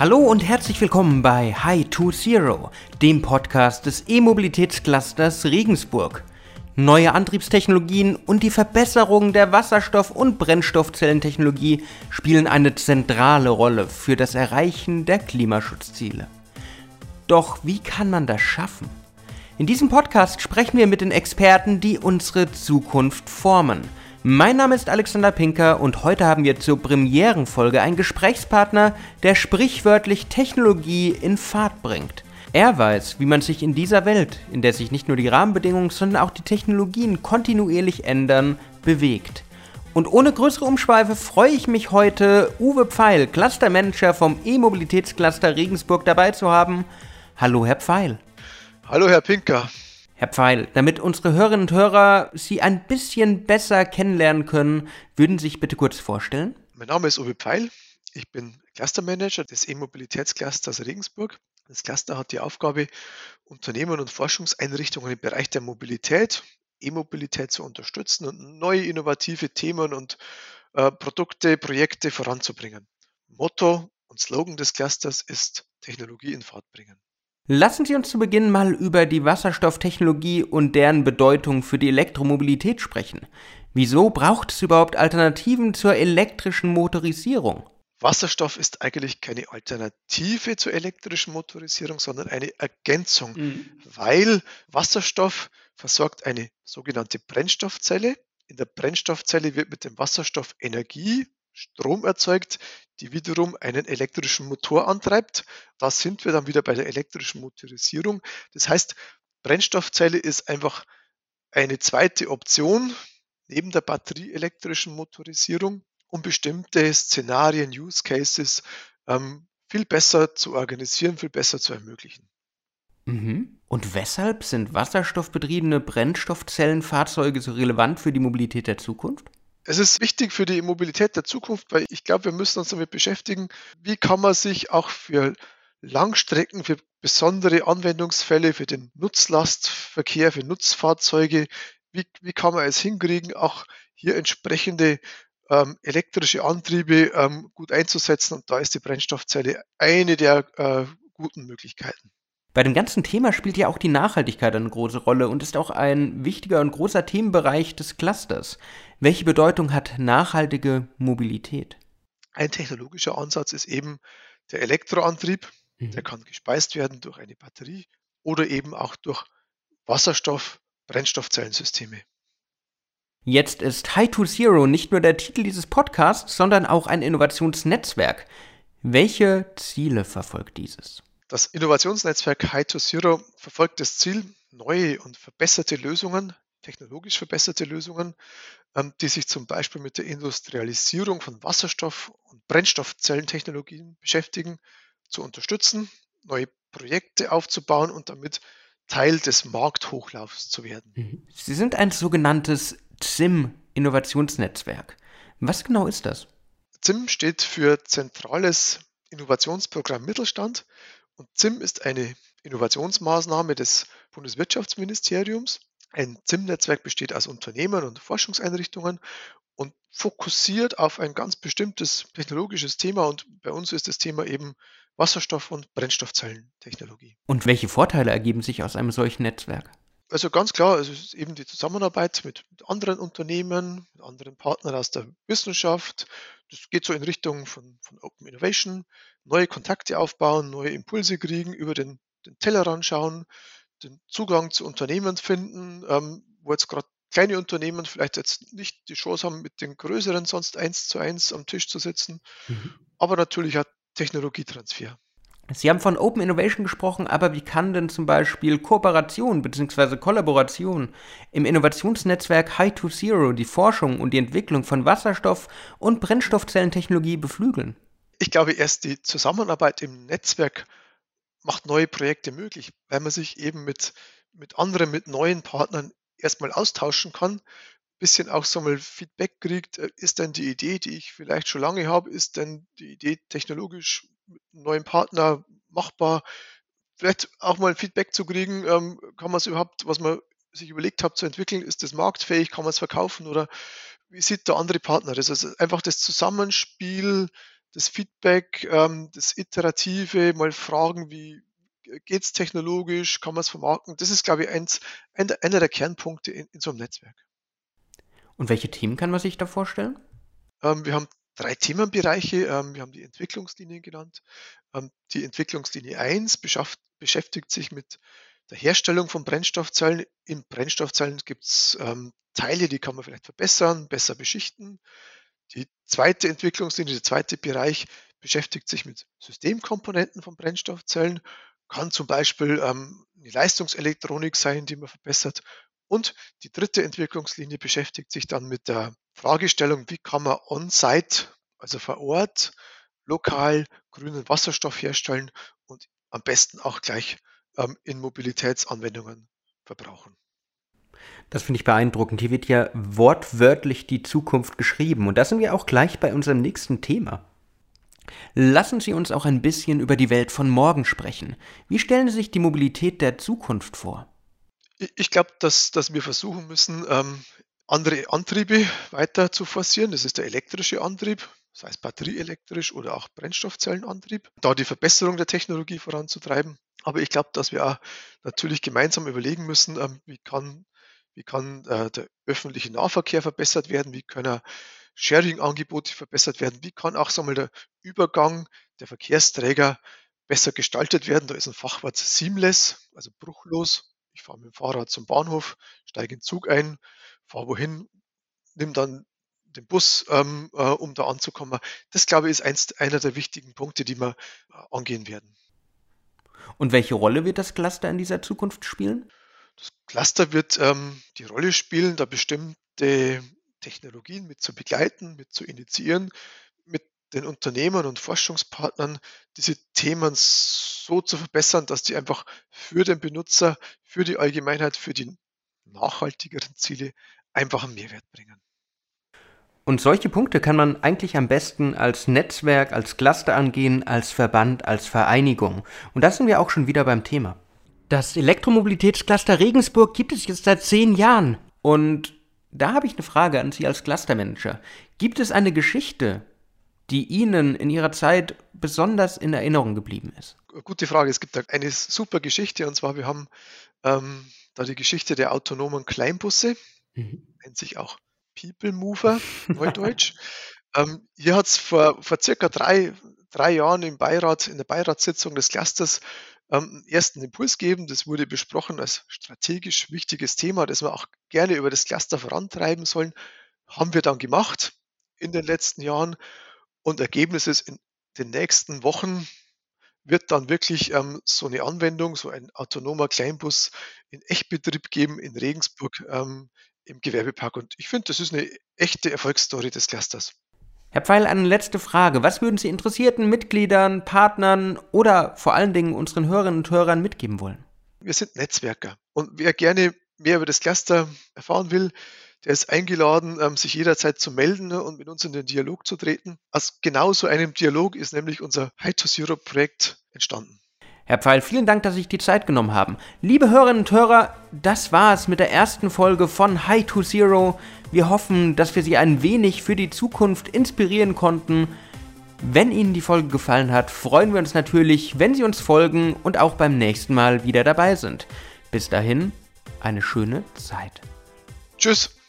Hallo und herzlich willkommen bei High to Zero, dem Podcast des E-Mobilitätsclusters Regensburg. Neue Antriebstechnologien und die Verbesserung der Wasserstoff- und Brennstoffzellentechnologie spielen eine zentrale Rolle für das Erreichen der Klimaschutzziele. Doch wie kann man das schaffen? In diesem Podcast sprechen wir mit den Experten, die unsere Zukunft formen. Mein Name ist Alexander Pinker und heute haben wir zur Premierenfolge einen Gesprächspartner, der sprichwörtlich Technologie in Fahrt bringt. Er weiß, wie man sich in dieser Welt, in der sich nicht nur die Rahmenbedingungen, sondern auch die Technologien kontinuierlich ändern, bewegt. Und ohne größere Umschweife freue ich mich heute, Uwe Pfeil, Clustermanager vom E-Mobilitätscluster Regensburg dabei zu haben. Hallo, Herr Pfeil. Hallo, Herr Pinker. Herr Pfeil, damit unsere Hörerinnen und Hörer Sie ein bisschen besser kennenlernen können, würden Sie sich bitte kurz vorstellen? Mein Name ist Uwe Pfeil. Ich bin Clustermanager des E-Mobilitätsclusters Regensburg. Das Cluster hat die Aufgabe, Unternehmen und Forschungseinrichtungen im Bereich der Mobilität, E-Mobilität zu unterstützen und neue innovative Themen und äh, Produkte, Projekte voranzubringen. Motto und Slogan des Clusters ist Technologie in Fahrt bringen. Lassen Sie uns zu Beginn mal über die Wasserstofftechnologie und deren Bedeutung für die Elektromobilität sprechen. Wieso braucht es überhaupt Alternativen zur elektrischen Motorisierung? Wasserstoff ist eigentlich keine Alternative zur elektrischen Motorisierung, sondern eine Ergänzung, mhm. weil Wasserstoff versorgt eine sogenannte Brennstoffzelle. In der Brennstoffzelle wird mit dem Wasserstoff Energie, Strom erzeugt, die wiederum einen elektrischen Motor antreibt. Da sind wir dann wieder bei der elektrischen Motorisierung. Das heißt, Brennstoffzelle ist einfach eine zweite Option neben der batterieelektrischen Motorisierung um bestimmte Szenarien, Use Cases ähm, viel besser zu organisieren, viel besser zu ermöglichen. Mhm. Und weshalb sind wasserstoffbetriebene Brennstoffzellenfahrzeuge so relevant für die Mobilität der Zukunft? Es ist wichtig für die Mobilität der Zukunft, weil ich glaube, wir müssen uns damit beschäftigen, wie kann man sich auch für Langstrecken, für besondere Anwendungsfälle, für den Nutzlastverkehr, für Nutzfahrzeuge, wie, wie kann man es hinkriegen, auch hier entsprechende ähm, elektrische Antriebe ähm, gut einzusetzen. Und da ist die Brennstoffzelle eine der äh, guten Möglichkeiten. Bei dem ganzen Thema spielt ja auch die Nachhaltigkeit eine große Rolle und ist auch ein wichtiger und großer Themenbereich des Clusters. Welche Bedeutung hat nachhaltige Mobilität? Ein technologischer Ansatz ist eben der Elektroantrieb. Mhm. Der kann gespeist werden durch eine Batterie oder eben auch durch Wasserstoff-Brennstoffzellensysteme. Jetzt ist High to Zero nicht nur der Titel dieses Podcasts, sondern auch ein Innovationsnetzwerk. Welche Ziele verfolgt dieses? Das Innovationsnetzwerk High to Zero verfolgt das Ziel, neue und verbesserte Lösungen, technologisch verbesserte Lösungen, ähm, die sich zum Beispiel mit der Industrialisierung von Wasserstoff- und Brennstoffzellentechnologien beschäftigen, zu unterstützen, neue Projekte aufzubauen und damit Teil des Markthochlaufs zu werden. Mhm. Sie sind ein sogenanntes ZIM-Innovationsnetzwerk. Was genau ist das? ZIM steht für Zentrales Innovationsprogramm Mittelstand und ZIM ist eine Innovationsmaßnahme des Bundeswirtschaftsministeriums. Ein ZIM-Netzwerk besteht aus Unternehmen und Forschungseinrichtungen und fokussiert auf ein ganz bestimmtes technologisches Thema und bei uns ist das Thema eben Wasserstoff- und Brennstoffzellentechnologie. Und welche Vorteile ergeben sich aus einem solchen Netzwerk? Also ganz klar, es ist eben die Zusammenarbeit mit, mit anderen Unternehmen, mit anderen Partnern aus der Wissenschaft. Das geht so in Richtung von, von Open Innovation, neue Kontakte aufbauen, neue Impulse kriegen, über den, den Tellerrand schauen, den Zugang zu Unternehmen finden, ähm, wo jetzt gerade kleine Unternehmen vielleicht jetzt nicht die Chance haben, mit den größeren sonst eins zu eins am Tisch zu sitzen, mhm. aber natürlich hat Technologietransfer. Sie haben von Open Innovation gesprochen, aber wie kann denn zum Beispiel Kooperation bzw. Kollaboration im Innovationsnetzwerk High to Zero die Forschung und die Entwicklung von Wasserstoff- und Brennstoffzellentechnologie beflügeln? Ich glaube, erst die Zusammenarbeit im Netzwerk macht neue Projekte möglich, weil man sich eben mit, mit anderen, mit neuen Partnern erstmal austauschen kann, bisschen auch so mal Feedback kriegt, äh, ist denn die Idee, die ich vielleicht schon lange habe, ist denn die Idee technologisch neuen Partner machbar? Vielleicht auch mal ein Feedback zu kriegen, ähm, kann man es überhaupt, was man sich überlegt hat zu entwickeln, ist das marktfähig, kann man es verkaufen oder wie sieht der andere Partner das? Also einfach das Zusammenspiel das Feedback, ähm, das Iterative, mal fragen, wie geht es technologisch, kann man es vermarkten. Das ist, glaube ich, eins, einer der Kernpunkte in, in so einem Netzwerk. Und welche Themen kann man sich da vorstellen? Ähm, wir haben drei Themenbereiche. Ähm, wir haben die Entwicklungslinien genannt. Ähm, die Entwicklungslinie 1 beschäftigt sich mit der Herstellung von Brennstoffzellen. In Brennstoffzellen gibt es ähm, Teile, die kann man vielleicht verbessern, besser beschichten. Die zweite Entwicklungslinie, der zweite Bereich beschäftigt sich mit Systemkomponenten von Brennstoffzellen, kann zum Beispiel ähm, eine Leistungselektronik sein, die man verbessert. Und die dritte Entwicklungslinie beschäftigt sich dann mit der Fragestellung, wie kann man on-site, also vor Ort, lokal grünen Wasserstoff herstellen und am besten auch gleich ähm, in Mobilitätsanwendungen verbrauchen. Das finde ich beeindruckend. Hier wird ja wortwörtlich die Zukunft geschrieben. Und da sind wir auch gleich bei unserem nächsten Thema. Lassen Sie uns auch ein bisschen über die Welt von morgen sprechen. Wie stellen Sie sich die Mobilität der Zukunft vor? Ich glaube, dass, dass wir versuchen müssen, ähm, andere Antriebe weiter zu forcieren. Das ist der elektrische Antrieb, sei es batterieelektrisch oder auch Brennstoffzellenantrieb, da die Verbesserung der Technologie voranzutreiben. Aber ich glaube, dass wir auch natürlich gemeinsam überlegen müssen, ähm, wie kann, wie kann äh, der öffentliche Nahverkehr verbessert werden, wie können Sharing-Angebote verbessert werden, wie kann auch so mal der Übergang der Verkehrsträger besser gestaltet werden. Da ist ein Fachwort seamless, also bruchlos. Ich fahre mit dem Fahrrad zum Bahnhof, steige in den Zug ein, fahre wohin, nimm dann den Bus, ähm, äh, um da anzukommen. Das, glaube ich, ist eins, einer der wichtigen Punkte, die wir äh, angehen werden. Und welche Rolle wird das Cluster in dieser Zukunft spielen? Das Cluster wird ähm, die Rolle spielen, da bestimmte Technologien mit zu begleiten, mit zu initiieren, mit den Unternehmern und Forschungspartnern diese Themen so zu verbessern, dass die einfach für den Benutzer, für die Allgemeinheit, für die nachhaltigeren Ziele einfach einen Mehrwert bringen. Und solche Punkte kann man eigentlich am besten als Netzwerk, als Cluster angehen, als Verband, als Vereinigung. Und da sind wir auch schon wieder beim Thema. Das Elektromobilitätscluster Regensburg gibt es jetzt seit zehn Jahren. Und da habe ich eine Frage an Sie als Clustermanager. Gibt es eine Geschichte, die Ihnen in Ihrer Zeit besonders in Erinnerung geblieben ist? Gute Frage. Es gibt da eine super Geschichte und zwar, wir haben ähm, da die Geschichte der autonomen Kleinbusse, mhm. nennt sich auch People Mover, Neudeutsch. ähm, hier hat es vor, vor circa drei, drei Jahren im Beirat, in der Beiratssitzung des Clusters ähm, ersten Impuls geben. Das wurde besprochen als strategisch wichtiges Thema, das wir auch gerne über das Cluster vorantreiben sollen. Haben wir dann gemacht in den letzten Jahren. Und Ergebnis ist, in den nächsten Wochen wird dann wirklich ähm, so eine Anwendung, so ein autonomer Kleinbus in Echtbetrieb geben in Regensburg ähm, im Gewerbepark. Und ich finde, das ist eine echte Erfolgsstory des Clusters. Herr Pfeil, eine letzte Frage. Was würden Sie interessierten Mitgliedern, Partnern oder vor allen Dingen unseren Hörerinnen und Hörern mitgeben wollen? Wir sind Netzwerker und wer gerne mehr über das Cluster erfahren will, der ist eingeladen, ähm, sich jederzeit zu melden ne, und mit uns in den Dialog zu treten. Aus genau so einem Dialog ist nämlich unser High to Zero Projekt entstanden. Herr Pfeil, vielen Dank, dass Sie sich die Zeit genommen haben. Liebe Hörerinnen und Hörer, das war es mit der ersten Folge von High to Zero. Wir hoffen, dass wir Sie ein wenig für die Zukunft inspirieren konnten. Wenn Ihnen die Folge gefallen hat, freuen wir uns natürlich, wenn Sie uns folgen und auch beim nächsten Mal wieder dabei sind. Bis dahin, eine schöne Zeit. Tschüss.